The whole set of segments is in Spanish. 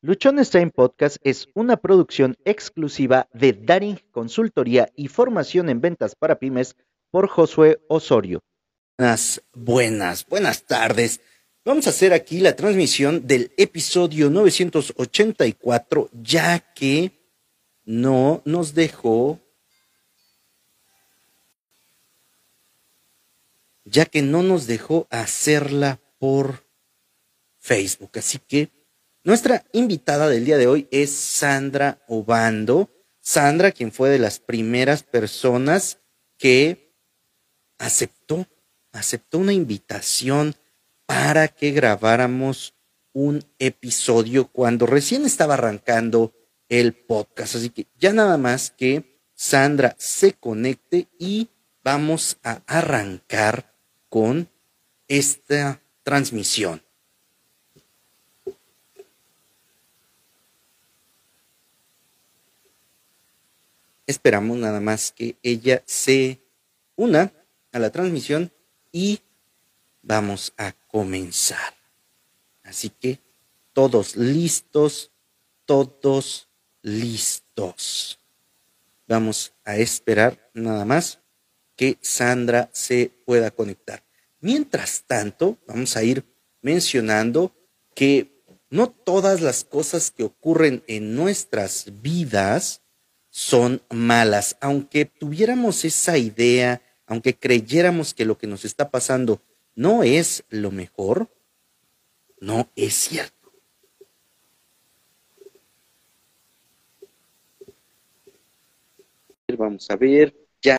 Luchones Time Podcast es una producción exclusiva de Daring Consultoría y Formación en Ventas para Pymes por Josué Osorio. Buenas, buenas, buenas tardes. Vamos a hacer aquí la transmisión del episodio 984, ya que no nos dejó, ya que no nos dejó hacerla por Facebook. Así que nuestra invitada del día de hoy es Sandra Obando. Sandra, quien fue de las primeras personas que aceptó, aceptó una invitación para que grabáramos un episodio cuando recién estaba arrancando el podcast. Así que ya nada más que Sandra se conecte y vamos a arrancar con esta transmisión. Esperamos nada más que ella se una a la transmisión y vamos a comenzar. Así que todos listos, todos listos. Vamos a esperar nada más que Sandra se pueda conectar. Mientras tanto, vamos a ir mencionando que no todas las cosas que ocurren en nuestras vidas son malas. Aunque tuviéramos esa idea, aunque creyéramos que lo que nos está pasando no es lo mejor, no es cierto. Vamos a ver, ya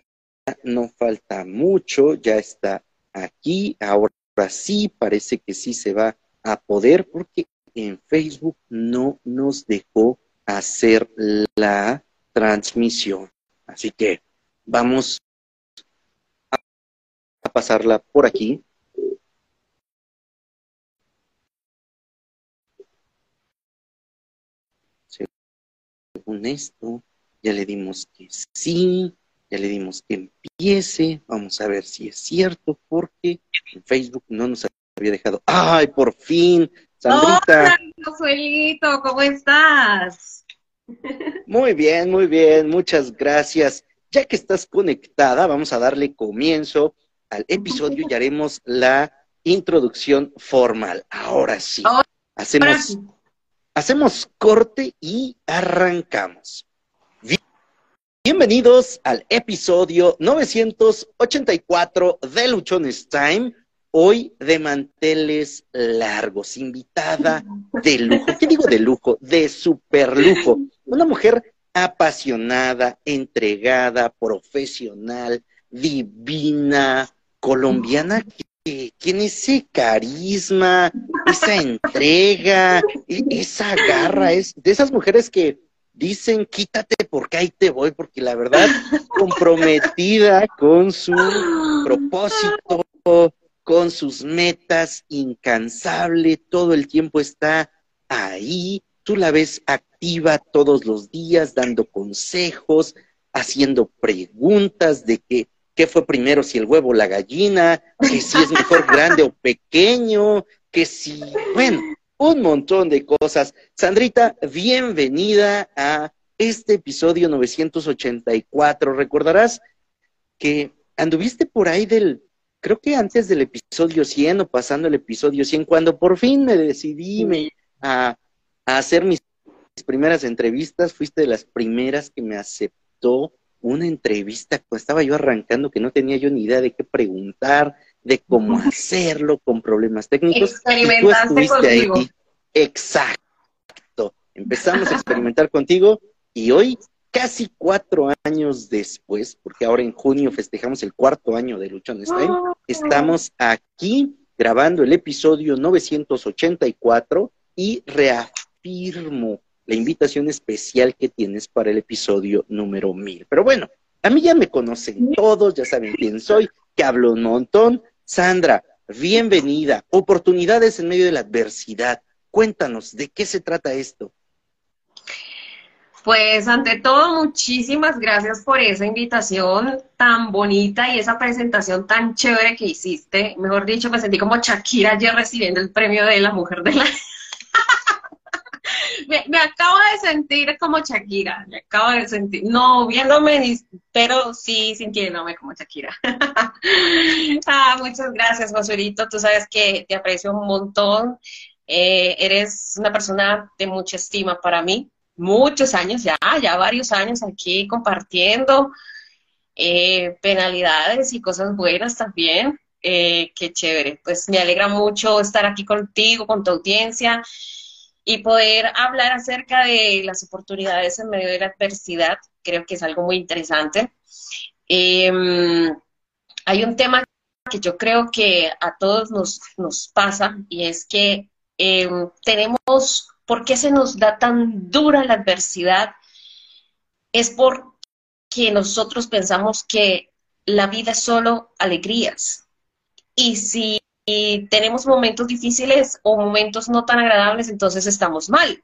no falta mucho, ya está aquí, ahora sí, parece que sí se va a poder porque en Facebook no nos dejó hacer la transmisión. Así que vamos a pasarla por aquí. Según esto, ya le dimos que sí, ya le dimos que empiece. Vamos a ver si es cierto, porque en Facebook no nos había dejado. ¡Ay, por fin! Sandrita. Hola, ¿cómo estás? Muy bien, muy bien, muchas gracias. Ya que estás conectada, vamos a darle comienzo al episodio y haremos la introducción formal. Ahora sí, hacemos, hacemos corte y arrancamos. Bienvenidos al episodio 984 de Luchones Time. Hoy de manteles largos, invitada de lujo. ¿Qué digo de lujo? De super lujo. Una mujer apasionada, entregada, profesional, divina, colombiana, que tiene ese carisma, esa entrega, e-, esa garra, es de esas mujeres que dicen quítate porque ahí te voy, porque la verdad, comprometida con su propósito, con sus metas, incansable, todo el tiempo está ahí, tú la ves activa todos los días, dando consejos, haciendo preguntas de que qué fue primero, si el huevo o la gallina, que si es mejor grande o pequeño, que si, bueno, un montón de cosas. Sandrita, bienvenida a este episodio 984. Recordarás que anduviste por ahí del creo que antes del episodio 100 o pasando el episodio 100, cuando por fin me decidí a, hacer mis, primeras entrevistas, fuiste de las primeras que me aceptó una entrevista cuando estaba yo arrancando, que no tenía yo ni idea de qué preguntar, de cómo hacerlo, con problemas técnicos. Experimentaste contigo. Ahí. Exacto. Empezamos a experimentar contigo y hoy casi cuatro años después, porque ahora en junio festejamos el cuarto año de Luchón estamos aquí grabando el episodio 984 y reafirmo la invitación especial que tienes para el episodio número 1000. Pero bueno, a mí ya me conocen todos, ya saben quién soy, que hablo un montón. Sandra, bienvenida. Oportunidades en medio de la adversidad. Cuéntanos, ¿de qué se trata esto? Pues ante todo, muchísimas gracias por esa invitación tan bonita y esa presentación tan chévere que hiciste. Mejor dicho, me sentí como Shakira ayer recibiendo el premio de la mujer de la... me, acabo de sentir como Shakira, me acabo de sentir, no viéndome, pero sí sintiéndome como Shakira. ah, muchas gracias, Josuerito, tú sabes que te aprecio un montón, eh, eres una persona de mucha estima para mí, muchos años ya, ya varios años aquí compartiendo eh, penalidades y cosas buenas también. Eh, qué chévere. Pues me alegra mucho estar aquí contigo, con tu audiencia y poder hablar acerca de las oportunidades en medio de la adversidad. Creo que es algo muy interesante. Em, hay un tema que yo creo que a todos nos, nos pasa y es que em, tenemos, ¿por qué se nos da tan dura la adversidad? Es porque nosotros pensamos que la vida es solo alegrías, y si tenemos momentos difíciles o momentos no tan agradables, entonces estamos mal.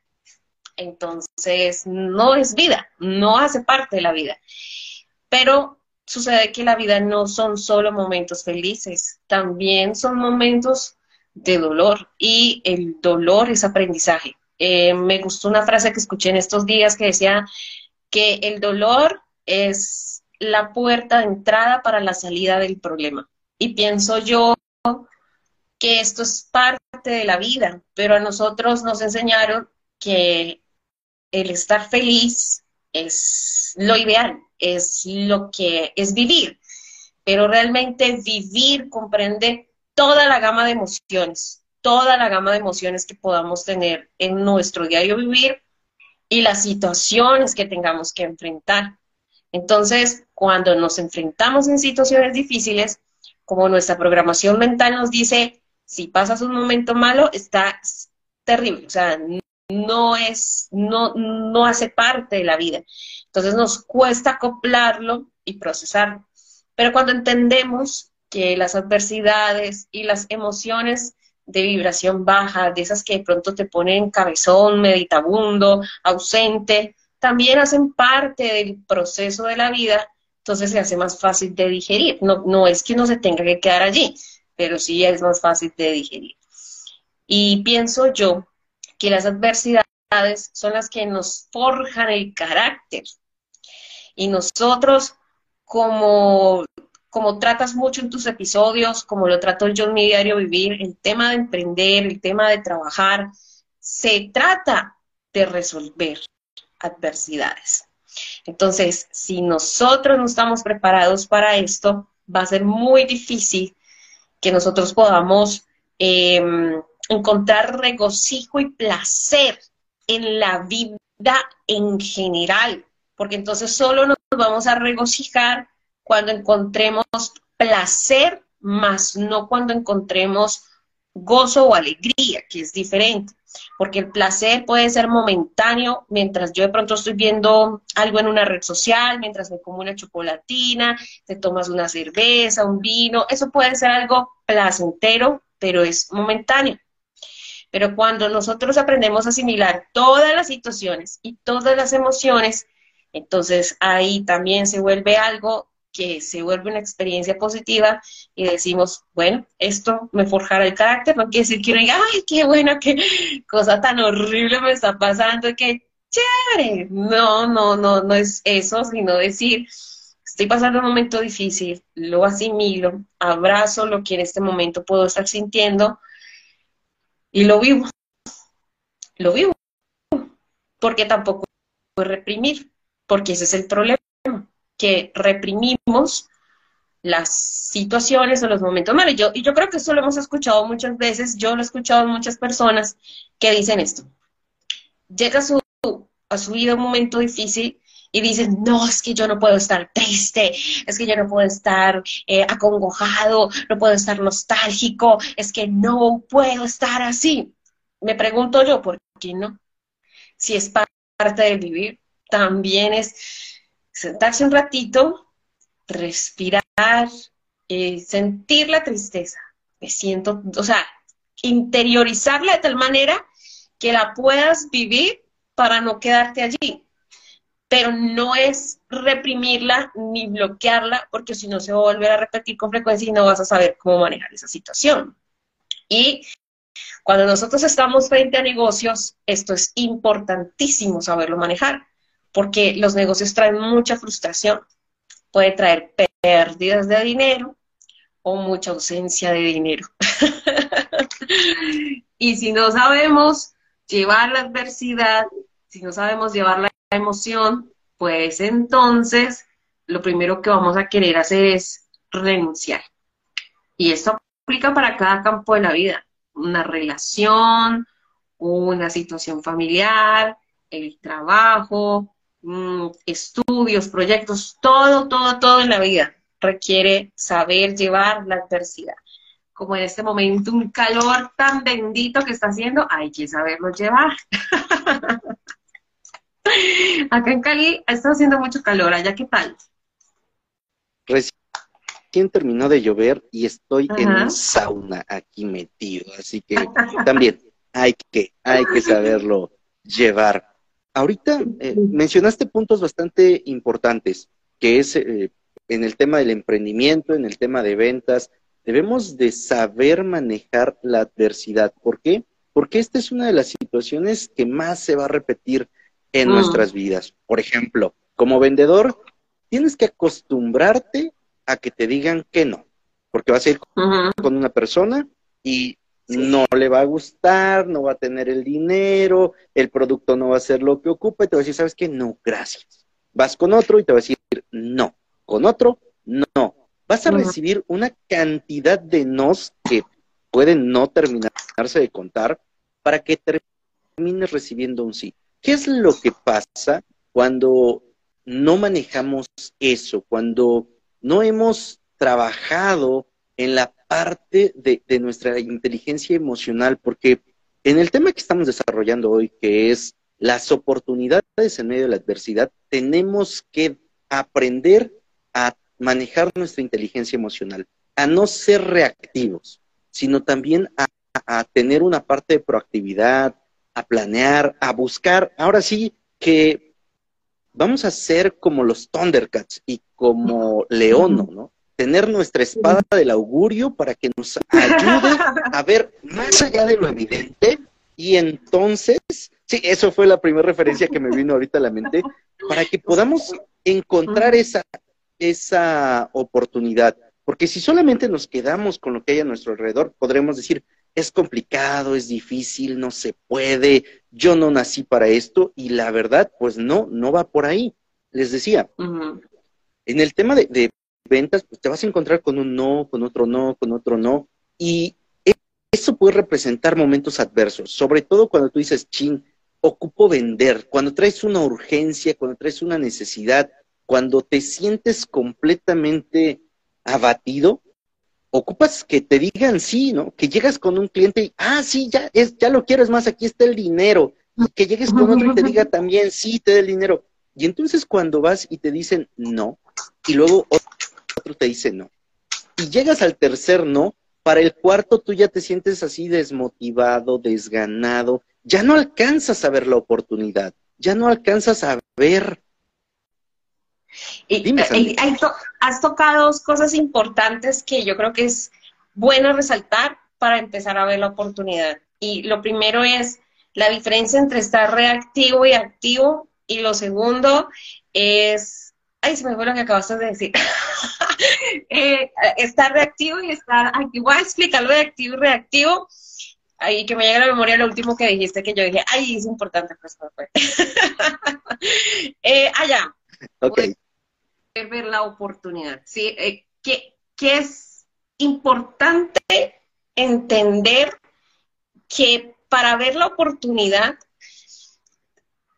Entonces, no es vida, no hace parte de la vida. Pero sucede que la vida no son solo momentos felices, también son momentos de dolor y el dolor es aprendizaje. Eh, me gustó una frase que escuché en estos días que decía que el dolor es la puerta de entrada para la salida del problema. Y pienso yo esto es parte de la vida, pero a nosotros nos enseñaron que el estar feliz es lo ideal, es lo que es vivir, pero realmente vivir comprende toda la gama de emociones, toda la gama de emociones que podamos tener en nuestro diario vivir y las situaciones que tengamos que enfrentar. Entonces, cuando nos enfrentamos en situaciones difíciles, como nuestra programación mental nos dice, si pasas un momento malo, está terrible, o sea, no es, no, no hace parte de la vida. Entonces nos cuesta acoplarlo y procesarlo. Pero cuando entendemos que las adversidades y las emociones de vibración baja, de esas que de pronto te ponen cabezón, meditabundo, ausente, también hacen parte del proceso de la vida, entonces se hace más fácil de digerir. No, no es que uno se tenga que quedar allí, pero sí es más fácil de digerir. Y pienso yo que las adversidades son las que nos forjan el carácter. Y nosotros, como, como tratas mucho en tus episodios, como lo trato yo en mi diario vivir, el tema de emprender, el tema de trabajar, se trata de resolver adversidades. Entonces, si nosotros no estamos preparados para esto, va a ser muy difícil que nosotros podamos em, encontrar regocijo y placer en la vida en general, porque entonces solo nos vamos a regocijar cuando encontremos placer, más no cuando encontremos gozo o alegría, que es diferente porque el placer puede ser momentáneo mientras yo de pronto estoy viendo algo en una red social, mientras me como una chocolatina, te tomas una cerveza, un vino, eso puede ser algo placentero, pero es momentáneo. Pero cuando nosotros aprendemos a asimilar todas las situaciones y todas las emociones, entonces ahí también se vuelve algo que se vuelve una experiencia positiva y decimos, bueno, esto me forjará el carácter, no quiere decir que uno diga, ay, qué bueno, qué cosa tan horrible me está pasando, qué chévere. No, no, no, no es eso, sino decir, estoy pasando un momento difícil, lo asimilo, abrazo lo que en este momento puedo estar sintiendo y lo vivo. Lo vivo. Porque tampoco puedo reprimir, porque ese es el problema que reprimimos las situaciones o los momentos malos. Yo, y yo creo que eso lo hemos escuchado muchas veces, yo lo he escuchado en muchas personas que dicen esto. Llega su, a su vida un momento difícil y dicen, no, es que yo no puedo estar triste, es que yo no puedo estar eh, acongojado, no puedo estar nostálgico, es que no puedo estar así. Me pregunto yo, ¿por qué no? Si es parte de vivir, también es sentarse un ratito, respirar, eh, sentir la tristeza. Me siento, o sea, interiorizarla de tal manera que la puedas vivir para no quedarte allí. Pero no es reprimirla ni bloquearla, porque si no se va a volver a repetir con frecuencia y no vas a saber cómo manejar esa situación. Y Cuando nosotros estamos frente a negocios, esto es importantísimo saberlo manejar, porque los negocios traen mucha frustración. Puede traer pérdidas de dinero o mucha ausencia de dinero. y si no sabemos llevar la adversidad, si no sabemos llevar la emoción, pues entonces lo primero que vamos a querer hacer es renunciar. Y esto aplica para cada campo de la vida, una relación, una situación familiar, el trabajo, mm, estudios, proyectos, todo, todo, todo en la vida requiere saber llevar la adversidad. Como en este momento un calor tan bendito que está haciendo, hay que saberlo llevar. Acá en Cali está haciendo mucho calor, allá qué tal? Recién terminó de llover y estoy en un sauna aquí metido, así que también hay que, hay que saberlo llevar. Ahorita eh, mencionaste puntos bastante importantes, que es eh, en el tema del emprendimiento, en el tema de ventas, debemos de saber manejar la adversidad. ¿Por qué? Porque esta es una de las situaciones que más se va a repetir en mm. nuestras vidas. Por ejemplo, como vendedor, tienes que acostumbrarte a que te digan que no, porque vas a ir con una persona y no le va a gustar, no va a tener el dinero, el producto no va a ser lo que ocupa y te va a decir, ¿sabes qué? No, gracias. Vas con otro y te va a decir, no, con otro, no. Vas a recibir una cantidad de nos que pueden no terminarse de contar para que termines recibiendo un sí. ¿Qué es lo que pasa cuando no manejamos eso, cuando no hemos trabajado en la parte de, nuestra inteligencia emocional? Porque en el tema que estamos desarrollando hoy, que es las oportunidades en medio de la adversidad, tenemos que aprender a manejar nuestra inteligencia emocional, a no ser reactivos, sino también a tener una parte de proactividad, a planear, a buscar. Ahora sí que vamos a ser como los Thundercats y como Leono, ¿no? Tener nuestra espada del augurio para que nos ayude a ver más allá de lo evidente y entonces, sí, eso fue la primera referencia que me vino ahorita a la mente, para que podamos encontrar esa, esa oportunidad. Porque si solamente nos quedamos con lo que hay a nuestro alrededor, podremos decir, es complicado, es difícil, no se puede, yo no nací para esto y la verdad, pues no, no va por ahí. Les decía, en el tema de, ventas, pues te vas a encontrar con un no, con otro no, con otro no, y eso puede representar momentos adversos, sobre todo cuando tú dices, chin, ocupo vender, cuando traes una urgencia, cuando traes una necesidad, cuando te sientes completamente abatido, ocupas que te digan sí, ¿no? Que llegas con un cliente y, ah, sí, ya, es, ya lo quieres más, aquí está el dinero. Que llegues con otro y te diga también, sí, te da el dinero. Y entonces cuando vas y te dicen no, y luego otro te dice no, y llegas al tercer no, para el cuarto tú ya te sientes así desmotivado, desganado, ya no alcanzas a ver la oportunidad, ya no alcanzas a ver y, eh, has tocado dos cosas importantes que yo creo que es bueno resaltar para empezar a ver la oportunidad. Y lo primero es la diferencia entre estar reactivo y activo. Y lo segundo es, ay, se me fue lo que acabaste de decir. Eh, estar reactivo y estar activo. Voy a explicarlo de activo y reactivo. Ahí que me llega a la memoria lo último que dijiste, que yo dije, ay, es importante, pues, pues. eh, allá. Okay ver la oportunidad. ¿sí? Eh, que, es importante entender que para ver la oportunidad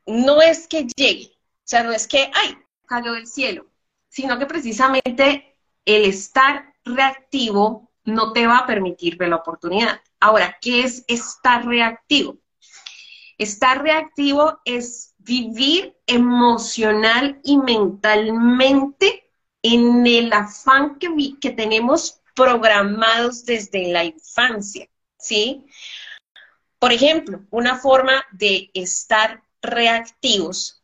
no es que llegue, o sea, no es que, ay, cayó del cielo, sino que precisamente el estar reactivo no te va a permitir ver la oportunidad. Ahora, ¿qué es estar reactivo? Estar reactivo es vivir emocional y mentalmente en el afán que, que tenemos programados desde la infancia, ¿sí? Por ejemplo, una forma de estar reactivos,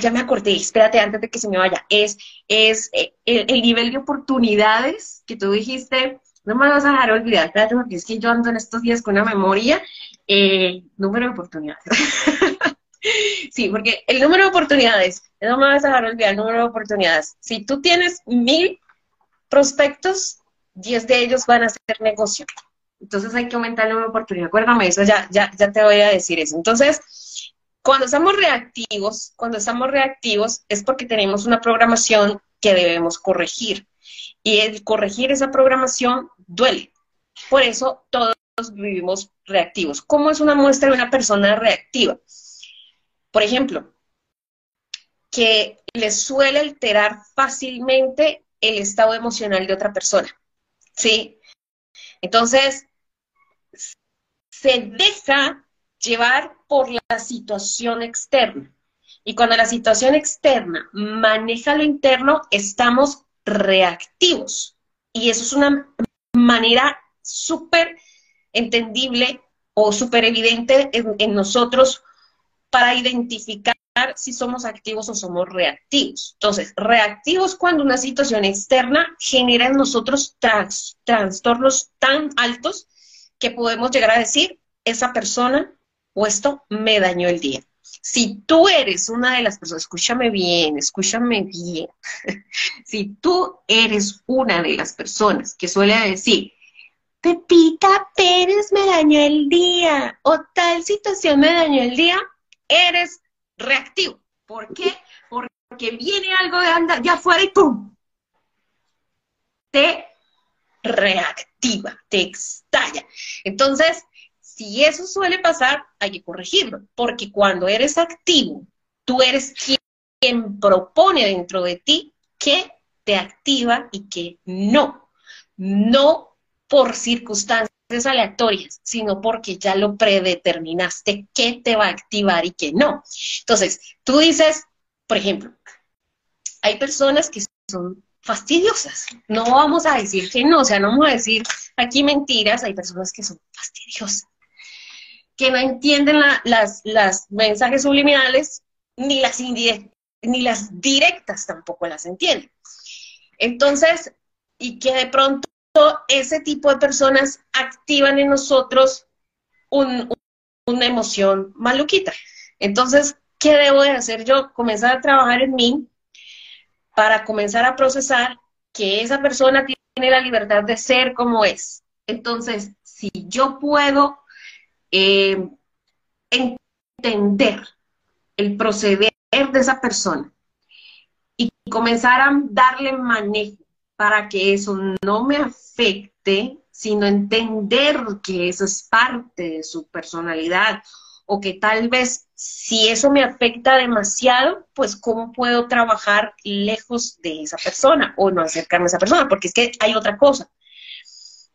ya me acordé, espérate antes de que se me vaya, es, es eh, el, el nivel de oportunidades que tú dijiste, no me vas a dejar olvidar, porque es que yo ando en estos días con una memoria, eh, número de oportunidades. sí, porque el número de oportunidades, no me vas a dejar olvidar el número de oportunidades. Si tú tienes mil prospectos, diez de ellos van a ser negocio. Entonces hay que aumentar el número de oportunidades. Acuérdame eso, ya, ya, ya te voy a decir eso. Entonces, cuando estamos reactivos, cuando estamos reactivos es porque tenemos una programación que debemos corregir. Y el corregir esa programación duele. Por eso todos vivimos reactivos. ¿Cómo es una muestra de una persona reactiva? Por ejemplo, que le suele alterar fácilmente el estado emocional de otra persona. ¿Sí? Entonces, se deja llevar por la situación externa. Y cuando la situación externa maneja lo interno, estamos reactivos. Y eso es una manera súper entendible o súper evidente en, nosotros para identificar si somos activos o somos reactivos. Entonces, reactivos cuando una situación externa genera en nosotros trastornos tan altos que podemos llegar a decir, esa persona o esto me dañó el día. Si tú eres una de las personas, escúchame bien, escúchame bien, si tú eres una de las personas que suele decir, Pepita Pérez me dañó el día o tal situación me dañó el día, eres reactivo. ¿Por qué? Porque viene algo de anda ya afuera y ¡pum! Te reactiva, te estalla. Entonces, si eso suele pasar, hay que corregirlo, porque cuando eres activo, tú eres quien, propone dentro de ti que te activa y que no. No por circunstancias aleatorias, sino porque ya lo predeterminaste qué te va a activar y qué no. Entonces, tú dices, por ejemplo, hay personas que son fastidiosas. No vamos a decir que no, o sea, no vamos a decir aquí mentiras, hay personas que son fastidiosas que no entienden las, las mensajes subliminales, ni las, ni las directas tampoco las entienden. Entonces, y que de pronto ese tipo de personas activan en nosotros una emoción maluquita. Entonces, ¿qué debo de hacer yo? Comenzar a trabajar en mí para comenzar a procesar que esa persona tiene la libertad de ser como es. Entonces, si yo puedo eh, entender el proceder de esa persona y comenzar a darle manejo para que eso no me afecte, sino entender que eso es parte de su personalidad o que tal vez si eso me afecta demasiado, pues cómo puedo trabajar lejos de esa persona o no acercarme a esa persona, porque es que hay otra cosa.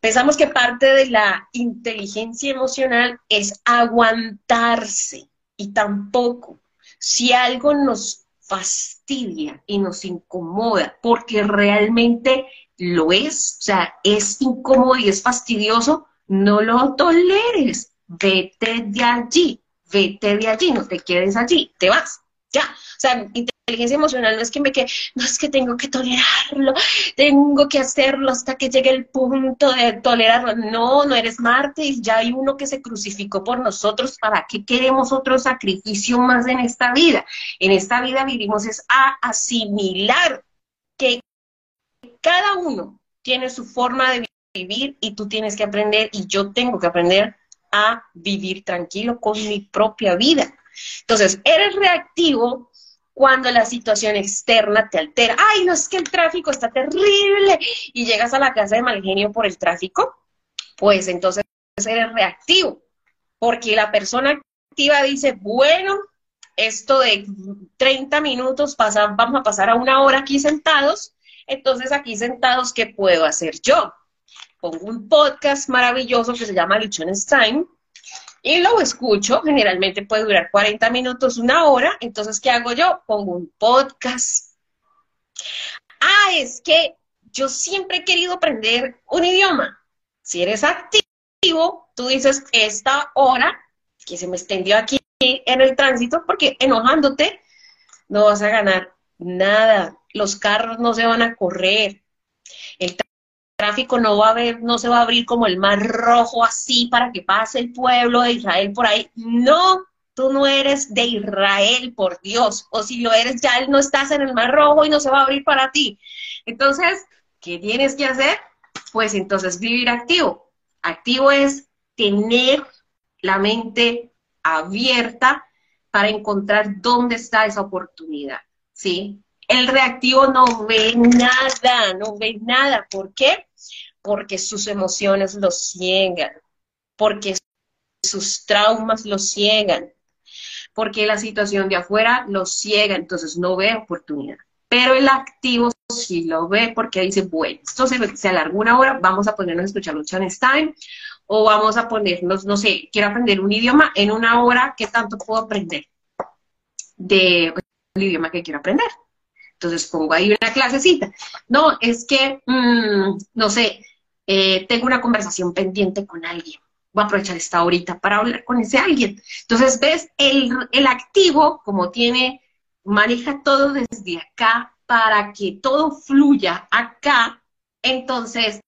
Pensamos que parte de la inteligencia emocional es aguantarse y tampoco. Si algo nos fastidia y nos incomoda porque realmente lo es, o sea, es incómodo y es fastidioso, no lo toleres. Vete de allí, vete de allí, no te quedes allí, te vas, ya. O sea, inteligencia emocional no es que me quede, no es que tengo que tolerarlo, tengo que hacerlo hasta que llegue el punto de tolerarlo. No, no eres Marte, ya hay uno que se crucificó por nosotros. ¿Para qué queremos otro sacrificio más en esta vida? En esta vida vivimos es a asimilar que cada uno tiene su forma de vivir y tú tienes que aprender y yo tengo que aprender a vivir tranquilo con mi propia vida. Entonces, eres reactivo cuando la situación externa te altera. Ay, no es que el tráfico está terrible y llegas a la casa de mal genio por el tráfico, pues entonces eres reactivo, porque la persona activa dice, bueno, esto de 30 minutos pasa, vamos a pasar a una hora aquí sentados, entonces aquí sentados, ¿qué puedo hacer yo? Pongo un podcast maravilloso que se llama Luchones y lo escucho, generalmente puede durar 40 minutos, una hora, entonces ¿qué hago yo? Pongo un podcast. Ah, es que yo siempre he querido aprender un idioma. Si eres activo, tú dices, esta hora que se me extendió aquí en el tránsito, porque enojándote no vas a ganar nada. Los carros no se van a correr. Tráfico no va a haber, no se va a abrir como el mar rojo así para que pase el pueblo de Israel por ahí. No, tú no eres de Israel, por Dios. O si lo eres, ya no estás en el mar rojo y no se va a abrir para ti. Entonces, ¿qué tienes que hacer? Pues entonces vivir activo. Activo es tener la mente abierta para encontrar dónde está esa oportunidad, ¿sí? El reactivo no ve nada, no ve nada. ¿Por qué? Porque sus emociones lo ciegan, porque sus traumas lo ciegan, porque la situación de afuera lo ciega, entonces no ve oportunidad. Pero el activo sí lo ve porque dice, bueno, esto se, se alargó una hora, vamos a ponernos a escuchar Lucian Stein, o vamos a ponernos, no sé, quiero aprender un idioma en una hora, ¿qué tanto puedo aprender de el idioma que quiero aprender? Entonces pongo ahí una clasecita. No, es que, mm, no sé, eh, tengo una conversación pendiente con alguien. Voy a aprovechar esta horita para hablar con ese alguien. Entonces, ves, el, el activo, como tiene, maneja todo desde acá para que todo fluya acá, entonces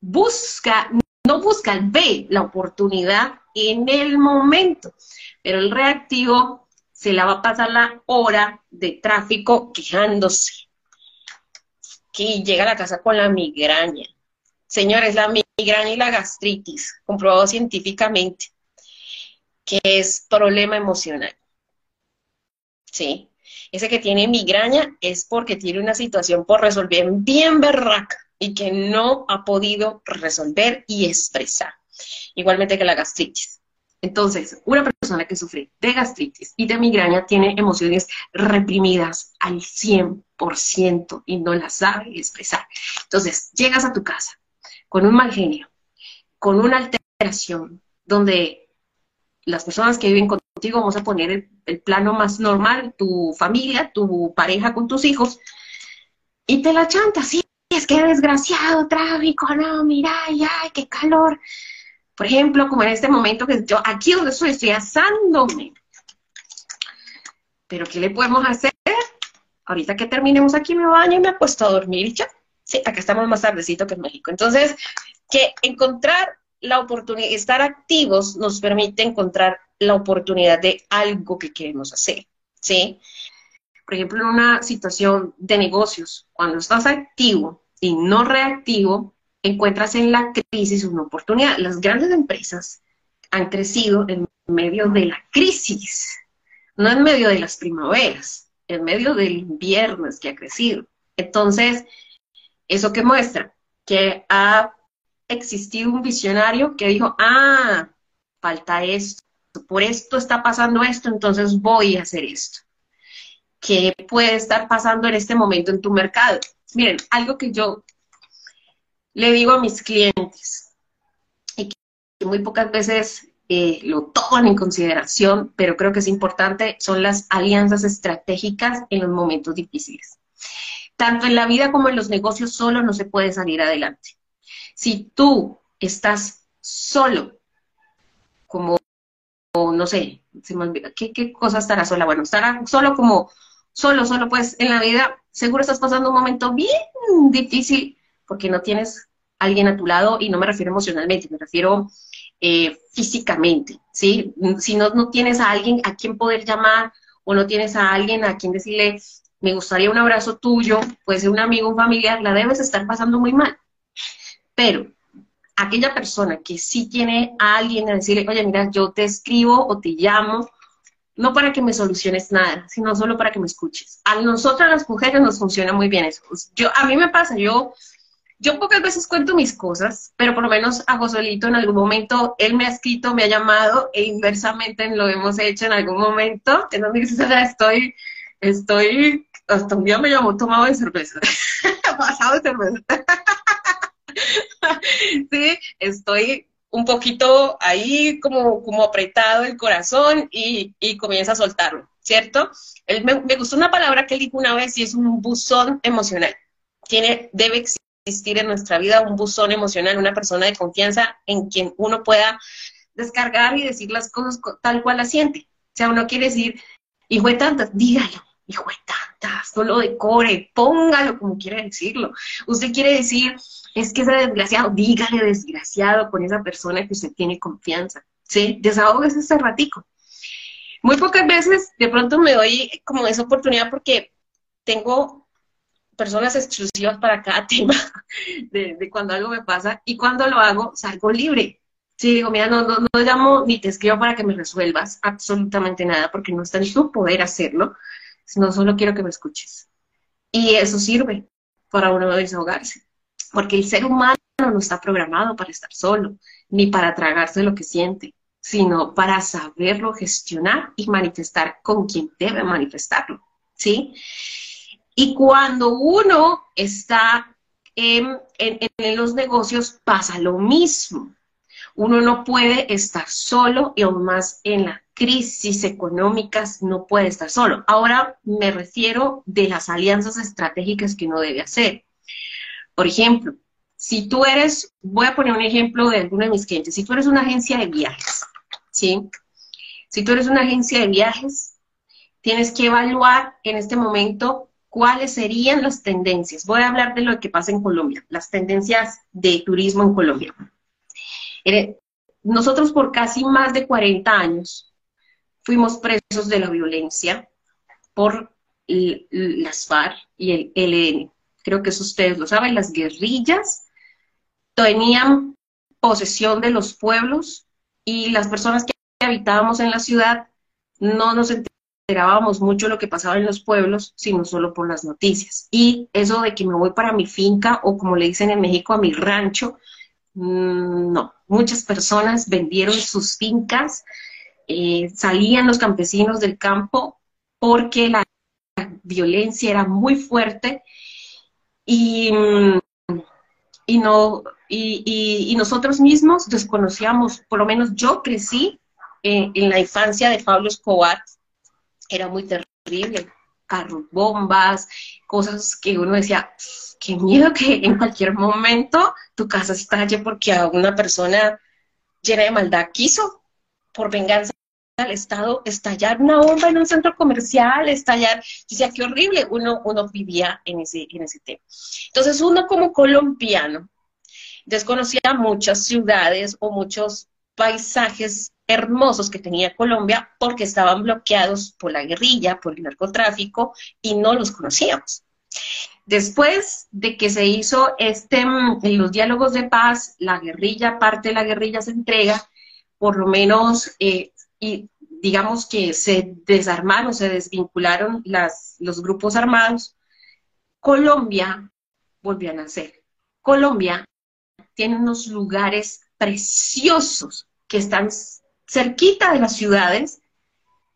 busca, no busca, ve la oportunidad en el momento. Pero el reactivo se la va a pasar la hora de tráfico quejándose. Que llega a la casa con la migraña. Señores, la migraña y la gastritis, comprobado científicamente, que es problema emocional. ¿Sí? Ese que tiene migraña es porque tiene una situación por resolver bien berraca y que no ha podido resolver y expresar. Igualmente que la gastritis. Entonces, una persona que sufre de gastritis y de migraña tiene emociones reprimidas al 100% y no las sabe expresar. Entonces, llegas a tu casa con un mal genio, con una alteración, donde las personas que viven contigo, vamos a poner el, plano más normal, tu familia, tu pareja con tus hijos, y te la chanta, sí, es que desgraciado, tráfico, no, mira, ay, qué calor. Por ejemplo, como en este momento que yo aquí donde estoy, estoy asándome. Pero ¿qué le podemos hacer? Ahorita que terminemos aquí me baño y me apuesto a dormir ya. Sí, acá estamos más tardecito que en México. Entonces, que encontrar la oportunidad, estar activos nos permite encontrar la oportunidad de algo que queremos hacer, ¿sí? Por ejemplo, en una situación de negocios, cuando estás activo y no reactivo, encuentras en la crisis una oportunidad. Las grandes empresas han crecido en medio de la crisis, no en medio de las primaveras, en medio del invierno que ha crecido. Entonces, ¿eso qué muestra? Que ha existido un visionario que dijo, ah, falta esto, por esto está pasando esto, entonces voy a hacer esto. ¿Qué puede estar pasando en este momento en tu mercado? Miren, algo que yo le digo a mis clientes, y que muy pocas veces eh, lo toman en consideración, pero creo que es importante, son las alianzas estratégicas en los momentos difíciles. Tanto en la vida como en los negocios solo no se puede salir adelante. Si tú estás solo, como, no sé, se me olvida, ¿qué, ¿qué cosa estará sola? Bueno, estará solo como, solo, solo pues en la vida, seguro estás pasando un momento bien difícil porque no tienes alguien a tu lado, y no me refiero emocionalmente, me refiero eh, físicamente, ¿sí? Si no, no tienes a alguien a quien poder llamar o no tienes a alguien a quien decirle, me gustaría un abrazo tuyo, puede ser un amigo, un familiar, la debes estar pasando muy mal. Pero aquella persona que sí tiene a alguien a decirle, oye, mira, yo te escribo o te llamo, no para que me soluciones nada, sino solo para que me escuches. A nosotras las mujeres nos funciona muy bien eso. Yo, a mí me pasa, yo yo pocas veces cuento mis cosas, pero por lo menos a Josolito en algún momento, él me ha escrito, me ha llamado, e inversamente lo hemos hecho en algún momento, en donde dice, estoy, estoy, hasta un día me llamó tomado de cerveza, pasado de cerveza. sí, estoy un poquito ahí como, como apretado el corazón y, y comienza a soltarlo, ¿cierto? Él me, me, gustó una palabra que él dijo una vez y es un buzón emocional. Tiene, debe existir en nuestra vida un buzón emocional, una persona de confianza en quien uno pueda descargar y decir las cosas tal cual las siente. O sea, uno quiere decir, hijo de tantas, dígalo, hijo de tanta, solo decore, póngalo como quiera decirlo. Usted quiere decir, es que ese desgraciado, dígale desgraciado con esa persona que usted tiene confianza, ¿sí? Desahógese ese ratico. Muy pocas veces de pronto me doy como esa oportunidad porque tengo personas exclusivas para cada tema de, de, cuando algo me pasa y cuando lo hago salgo libre. Sí, digo, mira, no, no, no llamo ni te escribo para que me resuelvas absolutamente nada porque no está en tu poder hacerlo, sino solo quiero que me escuches. Y eso sirve para uno desahogarse, porque el ser humano no está programado para estar solo, ni para tragarse lo que siente sino para saberlo gestionar y manifestar con quien debe manifestarlo, ¿sí? Y cuando uno está en, los negocios pasa lo mismo. Uno no puede estar solo y aún más en las crisis económicas no puede estar solo. Ahora me refiero de las alianzas estratégicas que uno debe hacer. Por ejemplo, si tú eres, voy a poner un ejemplo de alguno de mis clientes, si tú eres una agencia de viajes ¿sí? Si tú eres una agencia de viajes, tienes que evaluar en este momento cuáles serían las tendencias. Voy a hablar de lo que pasa en Colombia, las tendencias de turismo en Colombia. Nosotros por casi más de 40 años fuimos presos de la violencia por las FARC y el ELN. Creo que eso ustedes lo saben, las guerrillas tenían posesión de los pueblos y las personas que habitábamos en la ciudad no nos enterábamos mucho lo que pasaba en los pueblos, sino solo por las noticias. Y eso de que me voy para mi finca o como le dicen en México, a mi rancho, mm, no. Muchas personas vendieron sus fincas, eh, salían los campesinos del campo porque la violencia era muy fuerte y, y no, y, nosotros mismos desconocíamos, por lo menos yo crecí eh, en la infancia de Pablo Escobar, era muy terrible, carros, bombas, cosas que uno decía, qué miedo que en cualquier momento tu casa estalle porque a una persona llena de maldad quiso, por venganza al Estado, estallar una bomba en un centro comercial, estallar, yo decía, qué horrible, uno, uno vivía en ese, en ese tema. Entonces uno como colombiano, desconocía muchas ciudades o muchos paisajes hermosos que tenía Colombia porque estaban bloqueados por la guerrilla, por el narcotráfico y no los conocíamos. Después de que se hizo este, mm, en los diálogos de paz, la guerrilla, parte de la guerrilla se entrega, por lo menos, eh, y digamos que se desarmaron, se desvincularon las, los grupos armados, Colombia volvió a nacer. Colombia tiene unos lugares preciosos que están cerquita de las ciudades,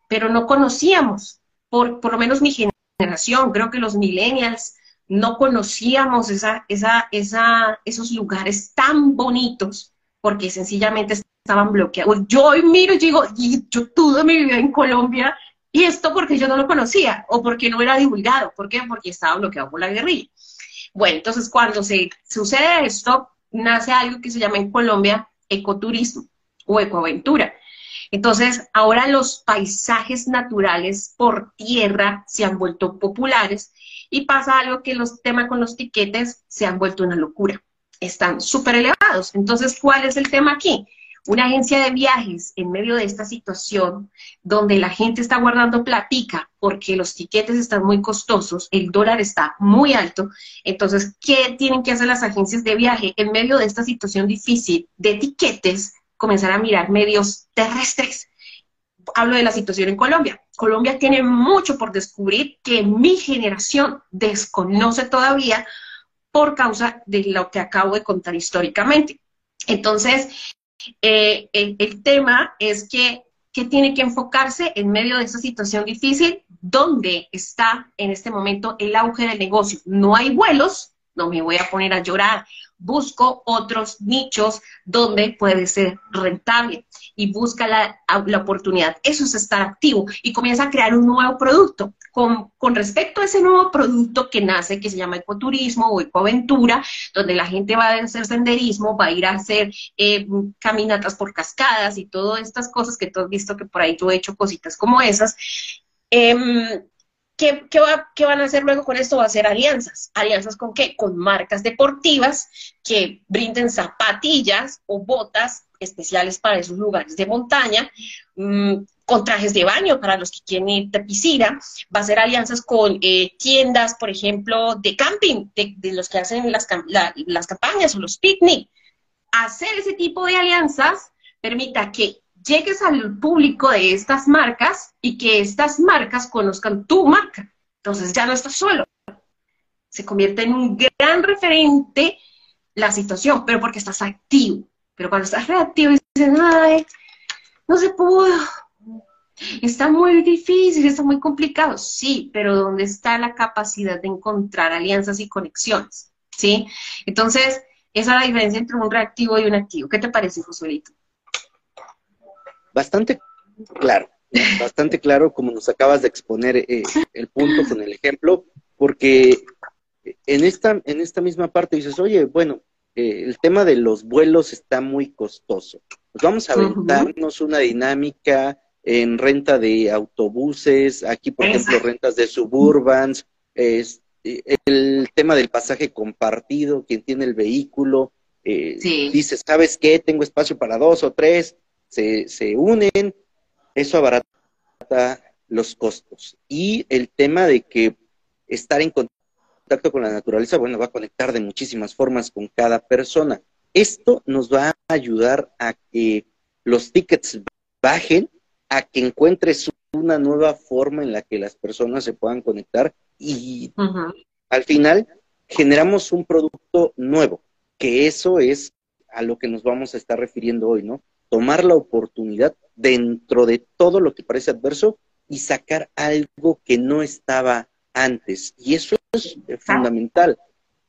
pero no conocíamos, por, por lo menos mi generación, creo que los millennials no conocíamos esa, esa, esa, esos lugares tan bonitos porque sencillamente estaban bloqueados. Yo hoy miro y digo, yo todo mi vida en Colombia y esto porque yo no lo conocía o porque no era divulgado. ¿Por qué? Porque estaba bloqueado por la guerrilla. Bueno, entonces cuando se sucede esto, nace algo que se llama en Colombia ecoturismo o ecoaventura. Entonces, ahora los paisajes naturales por tierra se han vuelto populares y pasa algo que los temas con los tiquetes se han vuelto una locura. Están súper elevados. Entonces, ¿cuál es el tema aquí? Una agencia de viajes en medio de esta situación donde la gente está guardando platica porque los tiquetes están muy costosos, el dólar está muy alto, entonces, ¿qué tienen que hacer las agencias de viaje en medio de esta situación difícil de tiquetes? Comenzar a mirar medios terrestres. Hablo de la situación en Colombia. Colombia tiene mucho por descubrir que mi generación desconoce todavía por causa de lo que acabo de contar históricamente. Entonces, eh, el, tema es que, que tiene que enfocarse en medio de esta situación difícil, donde está en este momento el auge del negocio. No hay vuelos, no me voy a poner a llorar. Busco otros nichos donde puede ser rentable y busca la, la, oportunidad. Eso es estar activo y comienza a crear un nuevo producto. Con, con, respecto a ese nuevo producto que nace, que se llama ecoturismo o ecoaventura, donde la gente va a hacer senderismo, va a ir a hacer eh, caminatas por cascadas y todas estas cosas que tú has visto que por ahí yo he hecho cositas como esas. Eh, ¿qué, va, ¿qué, van a hacer luego con esto? Va a ser alianzas. ¿Alianzas con qué? Con marcas deportivas que brinden zapatillas o botas especiales para esos lugares de montaña, mm, con trajes de baño para los que quieren ir de piscina. Va a ser alianzas con eh, tiendas, por ejemplo, de camping, de, los que hacen las, las campañas o los picnic. Hacer ese tipo de alianzas permita que llegues al público de estas marcas y que estas marcas conozcan tu marca. Entonces ya no estás solo. Se convierte en un gran referente la situación, pero porque estás activo. Pero cuando estás reactivo y dices, ay, no se pudo, está muy difícil, está muy complicado. Sí, pero ¿dónde está la capacidad de encontrar alianzas y conexiones? ¿Sí? Entonces, esa es la diferencia entre un reactivo y un activo. ¿Qué te parece, Josuelito? Bastante claro, bastante claro como nos acabas de exponer eh, el punto con el ejemplo, porque en esta, en esta misma parte dices, oye, bueno, eh, el tema de los vuelos está muy costoso. Pues vamos a aventarnos una dinámica en renta de autobuses, aquí por ejemplo rentas de suburbans, es, el tema del pasaje compartido, quien tiene el vehículo, eh, dice, ¿sabes qué? Tengo espacio para dos o tres, se, se unen, eso abarata los costos. Y el tema de que estar en contacto con la naturaleza, bueno, va a conectar de muchísimas formas con cada persona. Esto nos va a ayudar a que los tickets bajen, a que encuentres una nueva forma en la que las personas se puedan conectar y al final generamos un producto nuevo, que eso es a lo que nos vamos a estar refiriendo hoy, ¿no? Tomar la oportunidad dentro de todo lo que parece adverso y sacar algo que no estaba antes. Y eso es fundamental.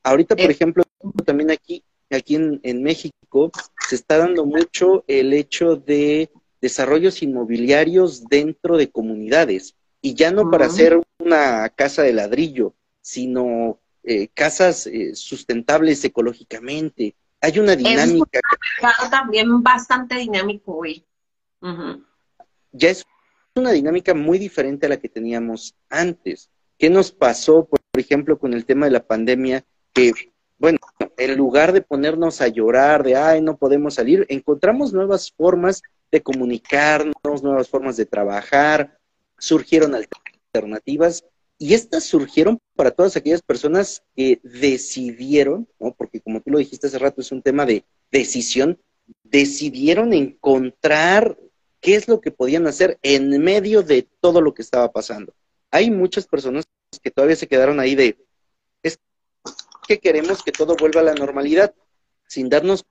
Ahorita, por eh. ejemplo, también aquí, aquí en, en México se está dando mucho el hecho de desarrollos inmobiliarios dentro de comunidades. Y ya no para hacer una casa de ladrillo, sino eh, casas eh, sustentables ecológicamente, hay una dinámica. Es también bastante dinámico hoy. Ya es una dinámica muy diferente a la que teníamos antes. ¿Qué nos pasó, por ejemplo, con el tema de la pandemia? Que, bueno, en lugar de ponernos a llorar de, ay, no podemos salir, encontramos nuevas formas de comunicarnos, nuevas formas de trabajar, surgieron alternativas y estas surgieron para todas aquellas personas que decidieron, ¿no? porque como tú lo dijiste hace rato, es un tema de decisión, decidieron encontrar qué es lo que podían hacer en medio de todo lo que estaba pasando. Hay muchas personas que todavía se quedaron ahí de, es que queremos que todo vuelva a la normalidad, sin darnos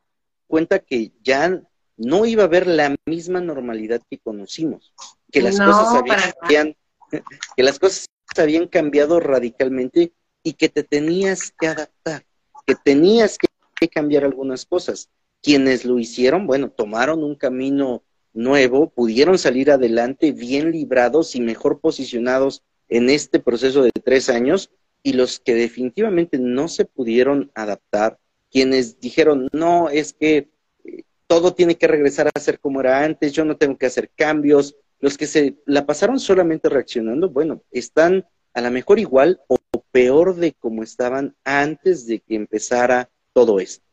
cuenta que ya no iba a haber la misma normalidad que conocimos, que las cosas habían, que las cosas habían cambiado radicalmente y que te tenías que adaptar, que tenías que, cambiar algunas cosas. Quienes lo hicieron, bueno, tomaron un camino nuevo, pudieron salir adelante bien librados y mejor posicionados en este proceso de tres años, y los que definitivamente no se pudieron adaptar, quienes dijeron, no, es que eh, todo tiene que regresar a ser como era antes, yo no tengo que hacer cambios, los que se la pasaron solamente reaccionando, bueno, están a lo mejor igual o peor de como estaban antes de que empezara todo esto.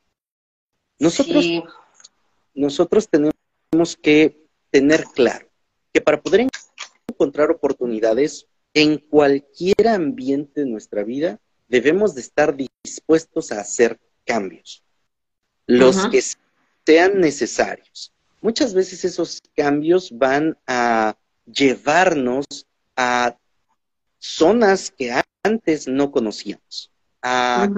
Nosotros, nosotros tenemos que tener claro que para poder encontrar oportunidades en cualquier ambiente de nuestra vida, debemos de estar dispuestos a hacer cambios, los que sean necesarios muchas veces esos cambios van a llevarnos a zonas que antes no conocíamos, a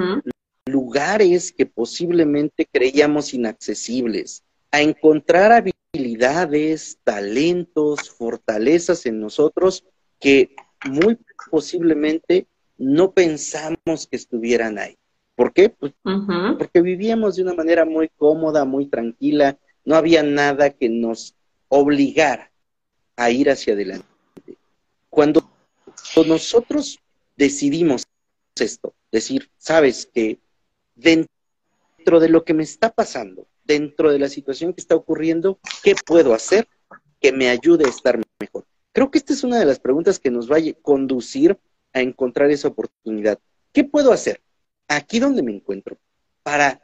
lugares que posiblemente creíamos inaccesibles, a encontrar habilidades, talentos, fortalezas en nosotros que muy posiblemente no pensamos que estuvieran ahí. ¿Por qué? Pues porque vivíamos de una manera muy cómoda, muy tranquila, no había nada que nos obligara a ir hacia adelante. Cuando nosotros decidimos esto, decir, sabes que dentro de lo que me está pasando, dentro de la situación que está ocurriendo, ¿qué puedo hacer que me ayude a estar mejor? Creo que esta es una de las preguntas que nos va a conducir a encontrar esa oportunidad. ¿Qué puedo hacer aquí donde me encuentro para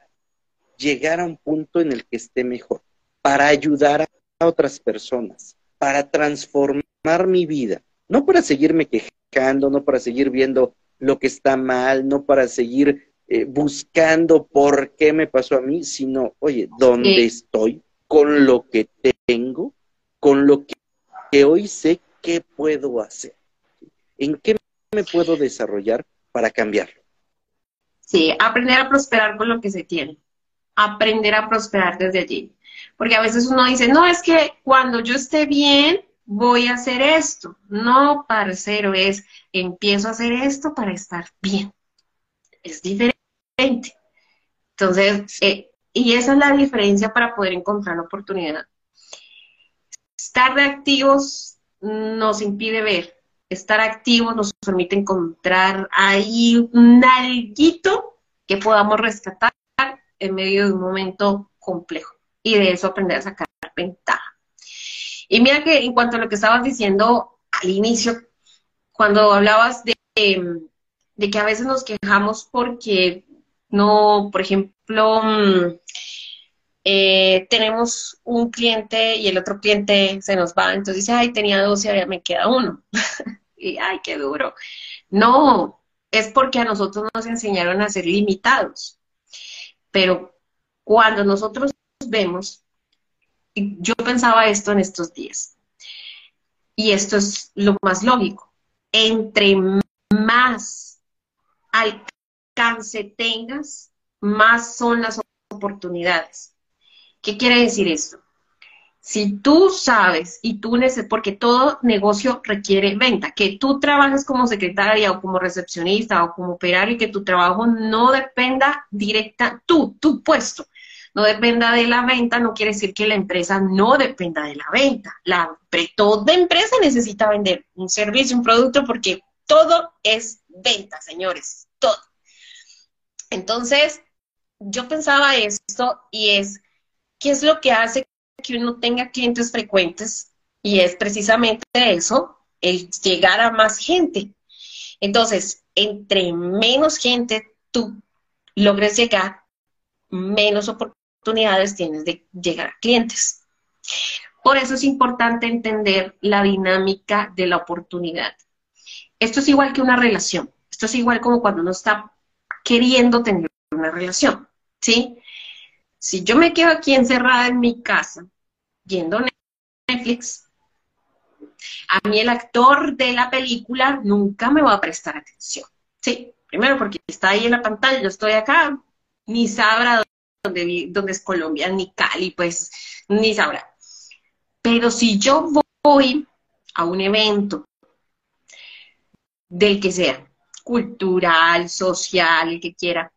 llegar a un punto en el que esté mejor, para ayudar a otras personas, para transformar mi vida? No para seguirme quejando, no para seguir viendo lo que está mal, no para seguir eh, buscando por qué me pasó a mí, sino, oye, ¿dónde estoy? Con lo que tengo, con lo que, hoy sé qué puedo hacer. ¿En qué me puedo desarrollar para cambiarlo? Sí, aprender a prosperar con lo que se tiene. Aprender a prosperar desde allí. Porque a veces uno dice, no, es que cuando yo esté bien, voy a hacer esto. No, parcero, es empiezo a hacer esto para estar bien. Es diferente. Entonces, eh, y esa es la diferencia para poder encontrar la oportunidad. Estar reactivos nos impide ver. Estar activos nos permite encontrar ahí un alguito que podamos rescatar en medio de un momento complejo y de eso aprender a sacar ventaja. Y mira que en cuanto a lo que estabas diciendo al inicio, cuando hablabas de, de que a veces nos quejamos porque no, por ejemplo, mm, eh, tenemos un cliente y el otro cliente se nos va, entonces dice, ay, tenía dos y ahora me queda uno. y, ay, qué duro. No, es porque a nosotros nos enseñaron a ser limitados. Pero cuando nosotros vemos, yo pensaba esto en estos días, y esto es lo más lógico, entre más alcance tengas, más son las oportunidades. ¿Qué quiere decir esto? Si tú sabes y tú necesitas, porque todo negocio requiere venta, que tú trabajes como secretaria o como recepcionista o como operario y que tu trabajo no dependa directa, tú, tu puesto, no dependa de la venta, no quiere decir que la empresa no dependa de la venta. La, toda empresa necesita vender un servicio, un producto, porque todo es venta, señores, todo. Entonces, yo pensaba esto y es, ¿qué es lo que hace que uno tenga clientes frecuentes? Y es precisamente eso, el llegar a más gente. Entonces, entre menos gente tú logres llegar, menos oportunidades tienes de llegar a clientes. Por eso es importante entender la dinámica de la oportunidad. Esto es igual que una relación. Esto es igual como cuando uno está queriendo tener una relación, ¿sí? Si yo me quedo aquí encerrada en mi casa viendo Netflix, a mí el actor de la película nunca me va a prestar atención, ¿sí? Primero porque está ahí en la pantalla, yo estoy acá, ni sabrá dónde, es Colombia, ni Cali, pues, ni sabrá. Pero si yo voy a un evento del que sea, cultural, social, el que quiera,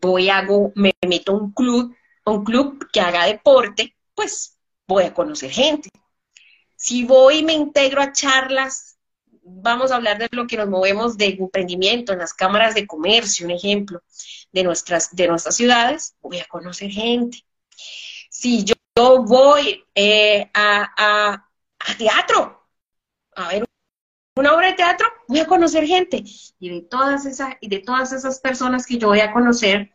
voy, hago, me meto a un club, un club que haga deporte, pues voy a conocer gente. Si voy y me integro a charlas, vamos a hablar de lo que nos movemos de emprendimiento en las cámaras de comercio, un ejemplo, de nuestras, de nuestras ciudades, voy a conocer gente. Si yo, voy eh, a, a, teatro, a ver una obra de teatro, voy a conocer gente. Y de todas esas, y de todas esas personas que yo voy a conocer,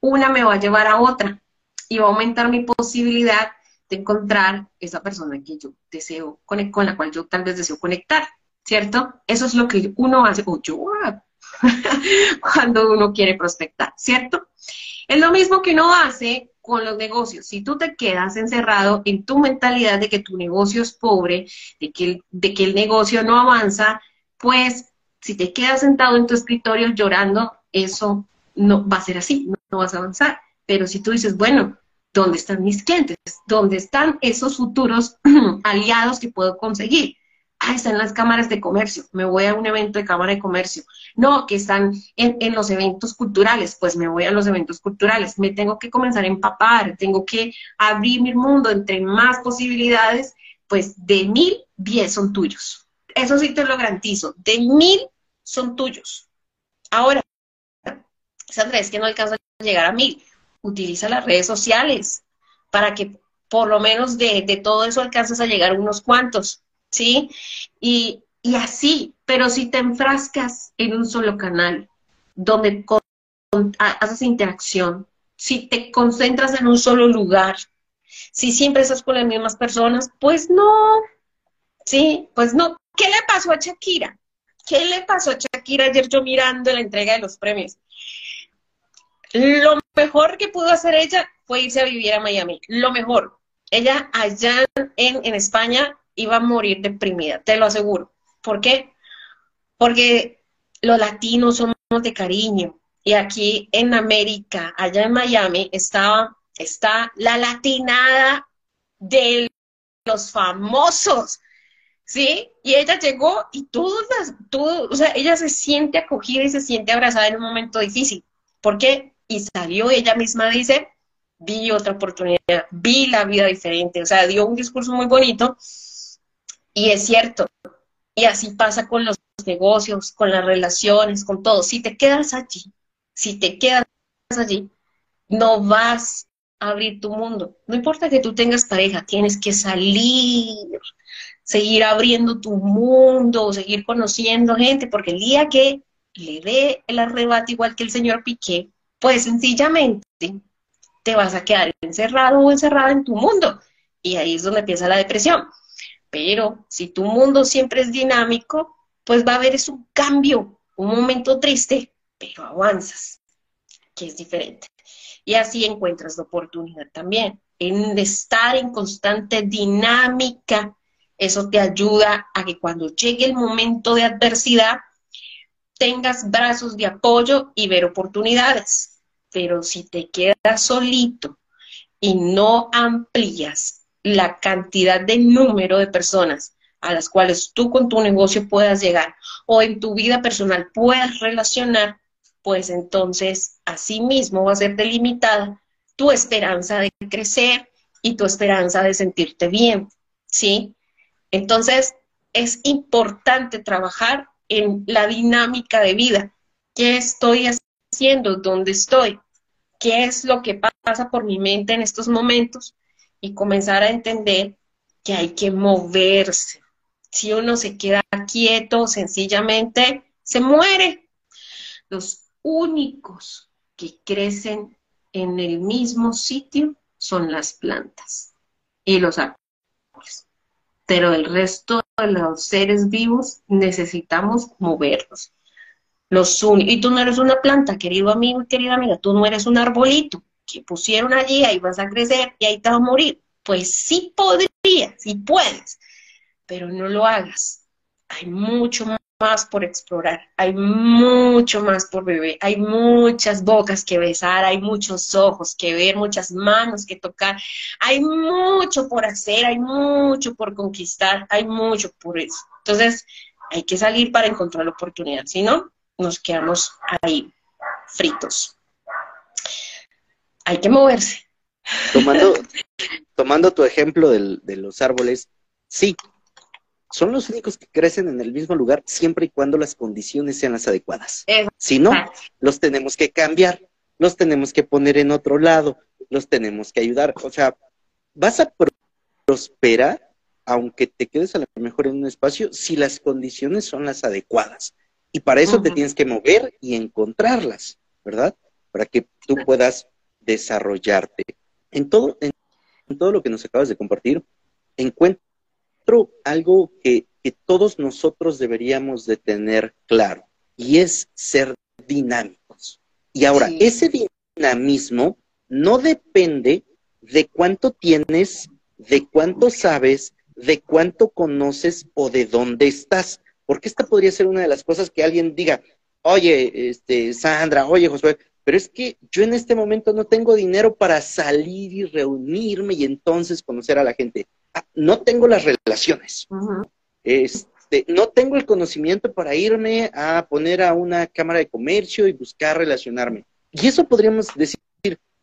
una me va a llevar a otra y va a aumentar mi posibilidad de encontrar esa persona que yo deseo, con, la cual yo tal vez deseo conectar, ¿cierto? Eso es lo que uno hace, o yo cuando uno quiere prospectar, ¿cierto? Es lo mismo que uno hace con los negocios. Si tú te quedas encerrado en tu mentalidad de que tu negocio es pobre, de que el, de que el negocio no avanza, pues si te quedas sentado en tu escritorio llorando, eso no va a ser así, no, vas a avanzar. Pero si tú dices, bueno, ¿dónde están mis clientes? ¿Dónde están esos futuros aliados que puedo conseguir? ah, están las cámaras de comercio, me voy a un evento de cámara de comercio. No, que están en, los eventos culturales, pues me voy a los eventos culturales. Me tengo que comenzar a empapar, tengo que abrir mi mundo entre más posibilidades, pues de mil, diez son tuyos. Eso sí te lo garantizo, de mil son tuyos. Ahora, Sandra, es que no alcanza a llegar a mil. Utiliza las redes sociales para que por lo menos de, de todo eso alcances a llegar unos cuantos ¿sí? Y, así, Pero si te enfrascas en un solo canal, donde haces interacción, si te concentras en un solo lugar, si siempre estás con las mismas personas, pues no, sí, pues no. ¿Qué le pasó a Shakira? ¿Qué le pasó a Shakira ayer yo mirando la entrega de los premios? Lo mejor que pudo hacer ella fue irse a vivir a Miami. Lo mejor. Ella allá en, en España iba a morir deprimida, te lo aseguro. ¿Por qué? Porque los latinos somos de cariño. Y aquí en América, allá en Miami, estaba, está la latinada de los famosos. ¿sí? Y ella llegó y todas, todo, o sea, ella se siente acogida y se siente abrazada en un momento difícil. ¿Por qué? Y salió, ella misma dice, vi otra oportunidad, vi la vida diferente, o sea, dio un discurso muy bonito y es cierto. Y así pasa con los negocios, con las relaciones, con todo. Si te quedas allí, si te quedas allí, no vas a abrir tu mundo. No importa que tú tengas pareja, tienes que salir, seguir abriendo tu mundo, seguir conociendo gente, porque el día que le dé el arrebato igual que el señor Piqué, pues sencillamente te vas a quedar encerrado o encerrada en tu mundo. Y ahí es donde empieza la depresión. Pero si tu mundo siempre es dinámico, pues va a haber un cambio, un momento triste, pero avanzas, que es diferente. Y así encuentras la oportunidad también en estar en constante dinámica eso te ayuda a que cuando llegue el momento de adversidad tengas brazos de apoyo y ver oportunidades. Pero si te quedas solito y no amplías la cantidad de número de personas a las cuales tú con tu negocio puedas llegar o en tu vida personal puedas relacionar, pues entonces así mismo va a ser delimitada tu esperanza de crecer y tu esperanza de sentirte bien, ¿sí? Entonces, es importante trabajar en la dinámica de vida. ¿Qué estoy haciendo? ¿Dónde estoy? ¿Qué es lo que pasa por mi mente en estos momentos? Y comenzar a entender que hay que moverse. Si uno se queda quieto, sencillamente se muere. Los únicos que crecen en el mismo sitio son las plantas y los árboles pero el resto de los seres vivos necesitamos movernos. Los y tú no eres una planta, querido amigo y querida amiga, tú no eres un arbolito que pusieron allí, ahí vas a crecer y ahí te vas a morir. Pues sí podrías, sí puedes, pero no lo hagas. Hay mucho más por explorar, hay mucho más por beber, hay muchas bocas que besar, hay muchos ojos que ver, muchas manos que tocar, hay mucho por hacer, hay mucho por conquistar, hay mucho por eso. Entonces, hay que salir para encontrar la oportunidad, si no, nos quedamos ahí fritos. Hay que moverse. Tomando, tomando tu ejemplo de los árboles, sí, son los únicos que crecen en el mismo lugar siempre y cuando las condiciones sean las adecuadas. Si no, los tenemos que cambiar, los tenemos que poner en otro lado, los tenemos que ayudar. O sea, vas a prosperar aunque te quedes a lo mejor en un espacio si las condiciones son las adecuadas. Y para eso te tienes que mover y encontrarlas, ¿verdad? Para que tú puedas desarrollarte. En todo, en todo lo que nos acabas de compartir, encuentra algo que, todos nosotros deberíamos de tener claro, y es ser dinámicos. Y ahora, ese dinamismo no depende de cuánto tienes, de cuánto sabes, de cuánto conoces o de dónde estás. Porque esta podría ser una de las cosas que alguien diga, oye, este, Sandra, oye, Josué, pero es que yo en este momento no tengo dinero para salir y reunirme y entonces conocer a la gente no tengo las relaciones. este, no tengo el conocimiento para irme a poner a una cámara de comercio y buscar relacionarme. Y eso podríamos decir,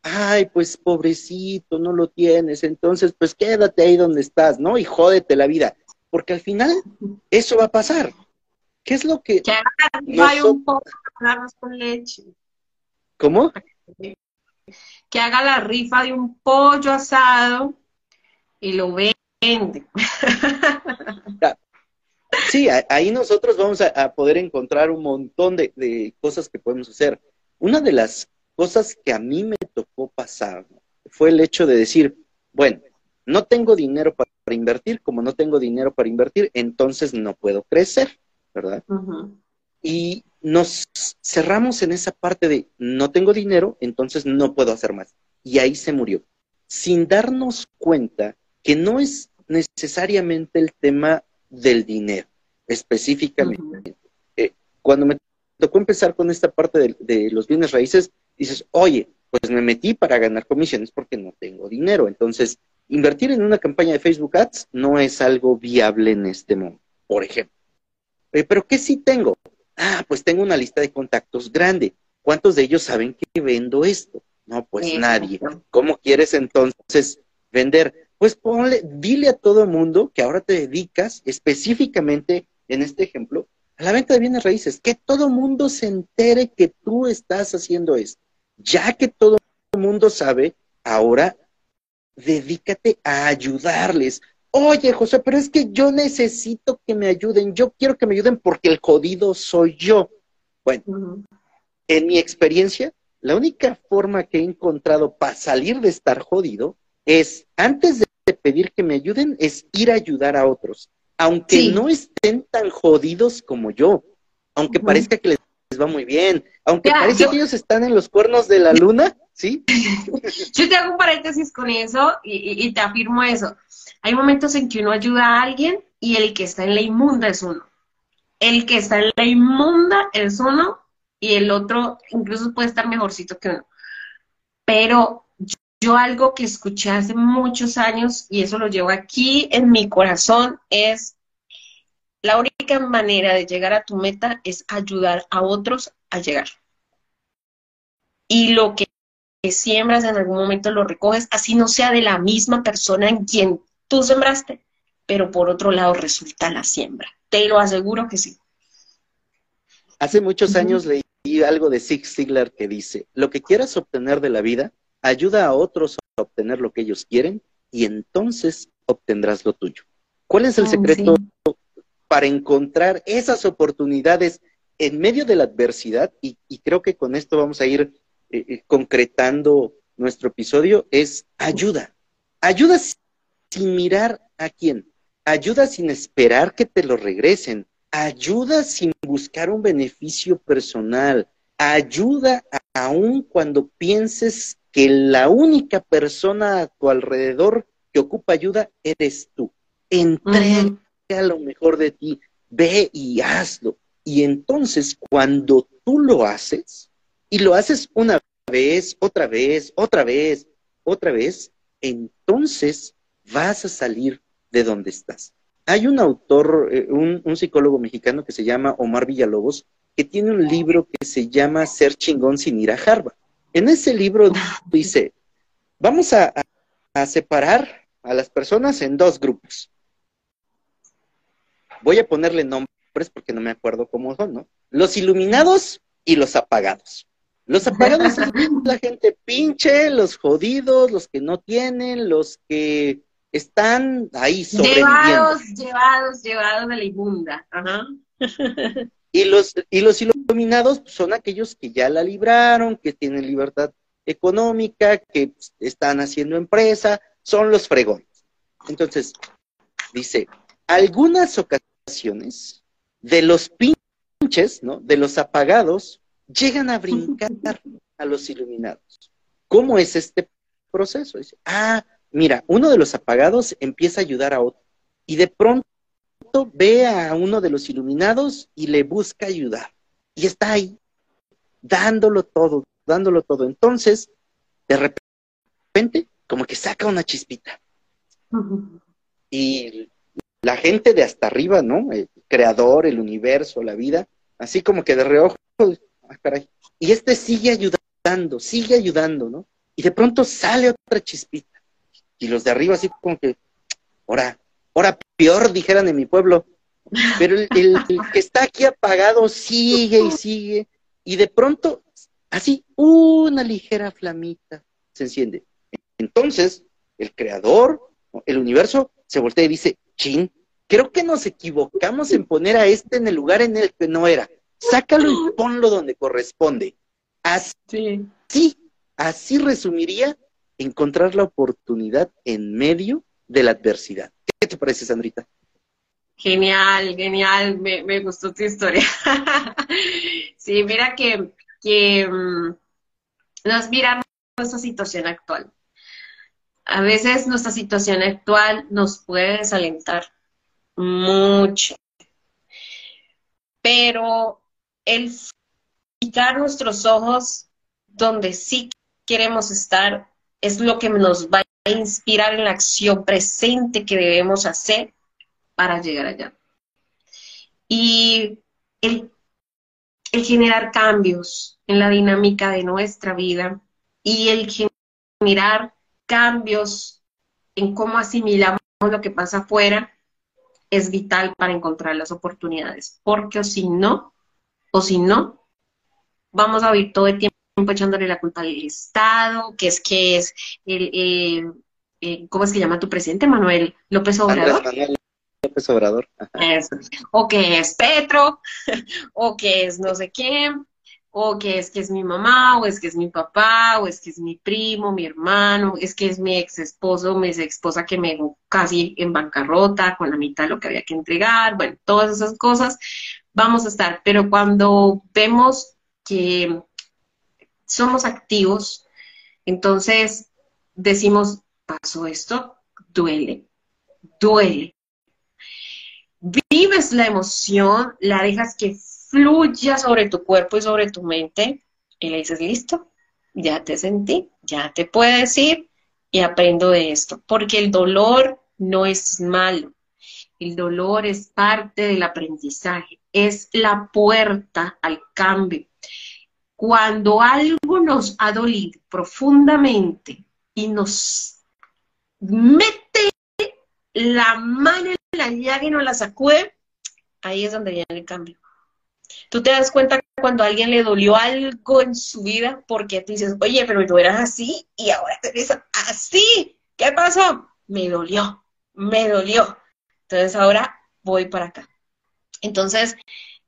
ay, pues pobrecito, no lo tienes, entonces pues quédate ahí donde estás, ¿no? Y jódete la vida. Porque al final eso va a pasar. ¿Qué es lo que... Que haga un poco con leche. ¿Cómo? Que haga la rifa de un pollo asado y lo vende. Sí, ahí nosotros vamos a, poder encontrar un montón de, cosas que podemos hacer. Una de las cosas que a mí me tocó pasar fue el hecho de decir, bueno, no tengo dinero para, invertir, como no tengo dinero para invertir, entonces no puedo crecer, ¿verdad? Y nos cerramos en esa parte de no tengo dinero, entonces no puedo hacer más. Y ahí se murió, sin darnos cuenta que no es necesariamente el tema del dinero, específicamente. Eh, cuando me tocó empezar con esta parte de, los bienes raíces, dices, oye, pues me metí para ganar comisiones porque no tengo dinero. Entonces, invertir en una campaña de Facebook Ads no es algo viable en este momento, por ejemplo. Eh, pero ¿qué sí tengo? Ah, pues tengo una lista de contactos grande. ¿Cuántos de ellos saben que vendo esto? No, pues nadie. ¿Cómo quieres entonces vender? Pues ponle, dile a todo el mundo que ahora te dedicas específicamente, en este ejemplo, a la venta de bienes raíces. Que todo el mundo se entere que tú estás haciendo esto. Ya que todo el mundo sabe, ahora dedícate a ayudarles. Oye, José, pero es que yo necesito que me ayuden. Yo quiero que me ayuden porque el jodido soy yo. Bueno, en mi experiencia, la única forma que he encontrado para salir de estar jodido es, antes de pedir que me ayuden, es ir a ayudar a otros. Aunque no estén tan jodidos como yo, aunque parezca que les va muy bien, aunque parezca que ellos están en los cuernos de la luna, ¿sí? yo te hago un paréntesis con eso y te afirmo eso. Hay momentos en que uno ayuda a alguien y el que está en la inmunda es uno. El que está en la inmunda es uno y el otro incluso puede estar mejorcito que uno. Pero yo algo que escuché hace muchos años y eso lo llevo aquí en mi corazón es la única manera de llegar a tu meta es ayudar a otros a llegar. Y lo que siembras en algún momento lo recoges, así no sea de la misma persona en quien tú sembraste, pero por otro lado resulta la siembra. Te lo aseguro que sí. Hace muchos años leí algo de Zig Ziglar que dice, lo que quieras obtener de la vida, ayuda a otros a obtener lo que ellos quieren y entonces obtendrás lo tuyo. ¿Cuál es el secreto para encontrar esas oportunidades en medio de la adversidad? Y, creo que con esto vamos a ir eh, eh, concretando nuestro episodio, es ayuda. Ayuda sin mirar a quién. Ayuda sin esperar que te lo regresen. Ayuda sin buscar un beneficio personal. Ayuda aún cuando pienses que la única persona a tu alrededor que ocupa ayuda eres tú. Entrega lo mejor de ti. Ve y hazlo. Y entonces cuando tú lo haces, y lo haces una vez, otra vez, otra vez, otra vez, entonces vas a salir de donde estás. Hay un autor, eh, un, psicólogo mexicano que se llama Omar Villalobos, que tiene un libro que se llama Ser chingón sin ir a Harvard. En ese libro dice, vamos a, a separar a las personas en dos grupos. Voy a ponerle nombres porque no me acuerdo cómo son, ¿no? Los iluminados y los apagados. Los apagados son la gente pinche, los jodidos, los que no tienen, los que están ahí sobreviviendo. Llevados, llevados, llevados de la inmunda. Ajá. Y los, y los iluminados son aquellos que ya la libraron, que tienen libertad económica, que están haciendo empresa, son los fregones. Entonces, dice, algunas ocasiones de los pinches, ¿no? De los apagados, llegan a brincar a los iluminados. ¿Cómo es este proceso? Dice, ah, mira, uno de los apagados empieza a ayudar a otro y de pronto ve a uno de los iluminados y le busca ayudar. Y está ahí, dándolo todo, dándolo todo. Entonces, de repente, como que saca una chispita. Y la gente de hasta arriba, ¿no? El creador, el universo, la vida, así como que de reojo, ah, caray. Y este sigue ayudando, sigue ayudando, ¿no? Y de pronto sale otra chispita y los de arriba así como que, ahora, ahora peor, dijeran en mi pueblo. Pero el, que está aquí apagado sigue y sigue, y de pronto, así, una ligera flamita se enciende. Entonces, el creador, el universo, se voltea y dice, chin, creo que nos equivocamos en poner a este en el lugar en el que no era. Sácalo y ponlo donde corresponde. Así, sí. así resumiría encontrar la oportunidad en medio de la adversidad. ¿Qué te parece, Sandrita? Genial, genial, me, me gustó tu historia. sí, mira que, que mm, nos miramos nuestra situación actual. A veces nuestra situación actual nos puede desalentar mucho, pero el fijar nuestros ojos donde sí queremos estar es lo que nos va inspirar en la acción presente que debemos hacer para llegar allá. Y el, generar cambios en la dinámica de nuestra vida y el generar cambios en cómo asimilamos lo que pasa afuera es vital para encontrar las oportunidades, porque o si no, o si no, vamos a vivir todo el tiempo echándole la culpa al Estado, que es que es el, eh, eh, ¿cómo es que llama tu presidente, Manuel López Obrador? Manuel López Obrador. O que es Petro, o que es no sé quién, o que es que es mi mamá, o es que es mi papá, o es que es mi primo, mi hermano, es que es mi ex esposo, mi ex esposa que me dejó casi en bancarrota con la mitad de lo que había que entregar, bueno, todas esas cosas vamos a estar, pero cuando vemos que somos activos, entonces decimos, pasó esto, duele, duele. Vives la emoción, la dejas que fluya sobre tu cuerpo y sobre tu mente y le dices, listo, ya te sentí, ya te puedes ir y aprendo de esto, porque el dolor no es malo, el dolor es parte del aprendizaje, es la puerta al cambio. Cuando algo nos ha dolido profundamente y nos mete la mano en la llaga y nos la sacude, ahí es donde viene el cambio. Tú te das cuenta cuando a alguien le dolió algo en su vida porque tú dices, oye, pero tú eras así y ahora te ves así. ¿Qué pasó? Me dolió, me dolió. Entonces ahora voy para acá. Entonces,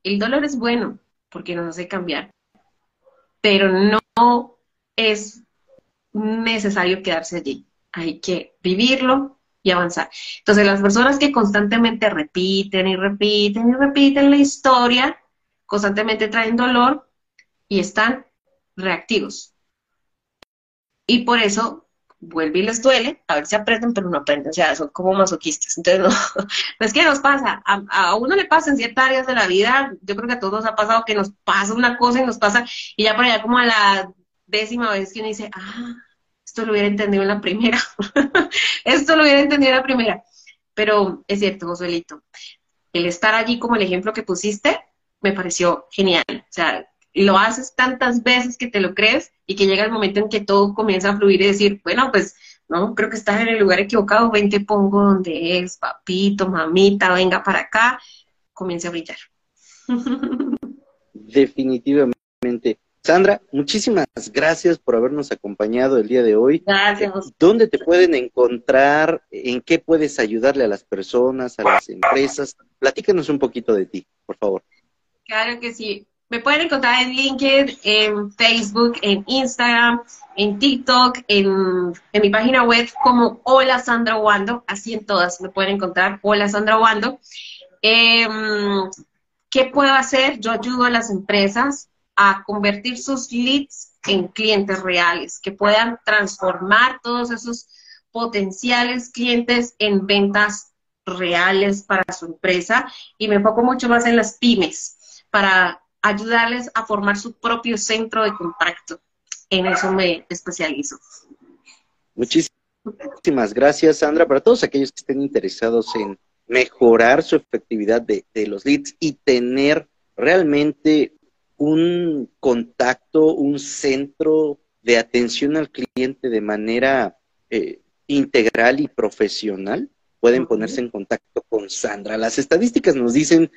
el dolor es bueno porque nos hace cambiar, pero no es necesario quedarse allí. Hay que vivirlo y avanzar. Entonces, las personas que constantemente repiten y repiten y repiten la historia, constantemente traen dolor y están reactivos. Y por eso vuelve y les duele, a ver si aprenden, pero no aprenden, o sea, son como masoquistas. Entonces, no, es que nos pasa, a, uno le pasa en ciertas áreas de la vida, yo creo que a todos nos ha pasado que nos pasa una cosa y nos pasa, y ya por allá como a la décima vez que uno dice, ah, esto lo hubiera entendido en la primera, esto lo hubiera entendido en la primera. Pero es cierto, Josuelito, el estar allí como el ejemplo que pusiste, me pareció genial. O sea, lo haces tantas veces que te lo crees y que llega el momento en que todo comienza a fluir y decir, bueno, pues no, creo que estás en el lugar equivocado, ven te pongo donde es, papito, mamita, venga para acá, comienza a brillar. Definitivamente. Sandra, muchísimas gracias por habernos acompañado el día de hoy. Gracias. ¿Dónde te pueden encontrar? ¿En qué puedes ayudarle a las personas, a las empresas? Platícanos un poquito de ti, por favor. Claro que sí. Me pueden encontrar en LinkedIn, en Facebook, en Instagram, en TikTok, en, mi página web como Hola Sandra Wando, así en todas me pueden encontrar, Hola Sandra Wando. Em, ¿Qué puedo hacer? Yo ayudo a las empresas a convertir sus leads en clientes reales, que puedan transformar todos esos potenciales clientes en ventas reales para su empresa y me enfoco mucho más en las pymes para ayudarles a formar su propio centro de contacto. En eso me especializo. Muchísimas gracias, Sandra. Para todos aquellos que estén interesados en mejorar su efectividad de, los leads y tener realmente un contacto, un centro de atención al cliente de manera eh, integral y profesional, pueden ponerse en contacto con Sandra. Las estadísticas nos dicen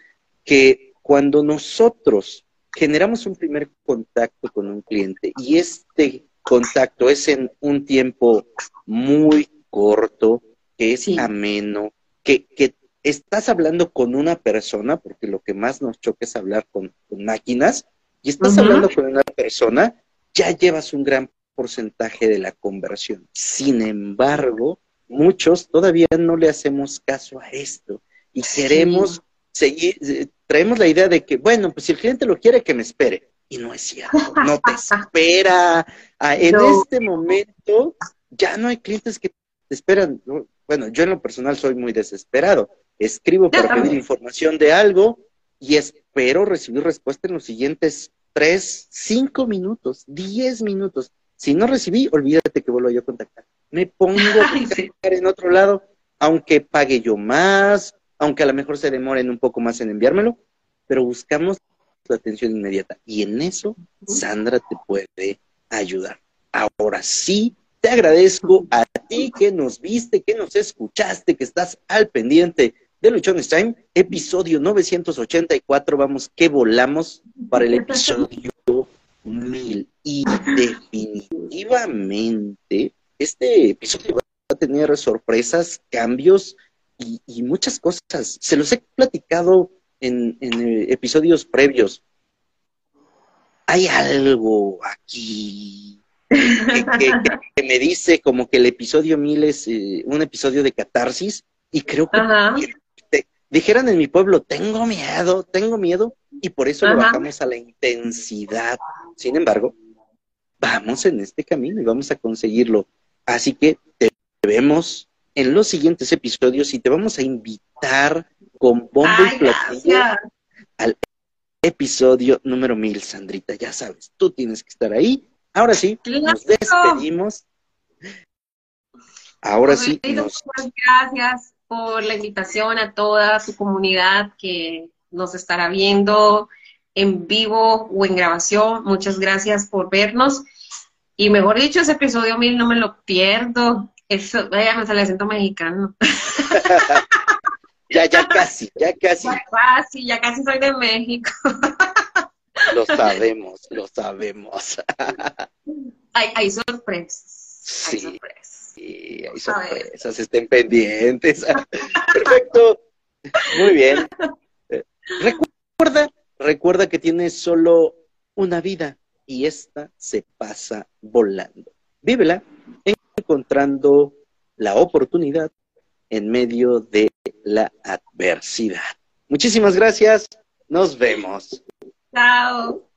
que cuando nosotros generamos un primer contacto con un cliente y este contacto es en un tiempo muy corto, que es ameno, que, que estás hablando con una persona, porque lo que más nos choca es hablar con, máquinas, y estás hablando con una persona, ya llevas un gran porcentaje de la conversión. Sin embargo, muchos todavía no le hacemos caso a esto y queremos seguir, eh, traemos la idea de que, bueno, pues si el cliente lo quiere, que me espere. Y no es cierto, no te espera. Ah, en este momento ya no hay clientes que te esperan. Bueno, yo en lo personal soy muy desesperado. Escribo para pedir información de algo y espero recibir respuesta en los siguientes tres, cinco minutos, diez minutos. Si no recibí, olvídate que vuelvo yo a contactar. Me pongo a contactar en otro lado, aunque pague yo más, aunque a lo mejor se demoren un poco más en enviármelo, pero buscamos la atención inmediata. Y en eso Sandra te puede ayudar. Ahora sí, te agradezco a ti que nos viste, que nos escuchaste, que estás al pendiente de Luchones Time, episodio 984. Vamos que volamos para el episodio 1000. Y definitivamente, este episodio va a tener sorpresas, cambios y, muchas cosas. Se los he platicado en, eh, episodios previos. Hay algo aquí que, me dice como que el episodio 1000 es eh, un episodio de catarsis y creo que dijeran en mi pueblo, tengo miedo, tengo miedo, y por eso lo bajamos a la intensidad. Sin embargo, vamos en este camino y vamos a conseguirlo. Así que te vemos en los siguientes episodios y te vamos a invitar con bombo y platillo al episodio número mil, Sandrita. Ya sabes, tú tienes que estar ahí. Ahora sí, nos despedimos. Ahora sí. Nos... Gracias por la invitación a toda su comunidad que nos estará viendo en vivo o en grabación. Muchas gracias por vernos. Y mejor dicho, ese episodio mil no me lo pierdo. Eso, vaya, me sale acento mexicano. ya, ya casi, ya casi. Ya casi, ya casi soy de México. lo sabemos, lo sabemos. hay, hay sorpresas. Sí, hay sorpresas. Sí, hay sorpresas, estén pendientes. Perfecto. Muy bien. Recuerda, recuerda que tienes solo una vida y esta se pasa volando. Vívela encontrando la oportunidad en medio de la adversidad. Muchísimas gracias. Nos vemos. Chao.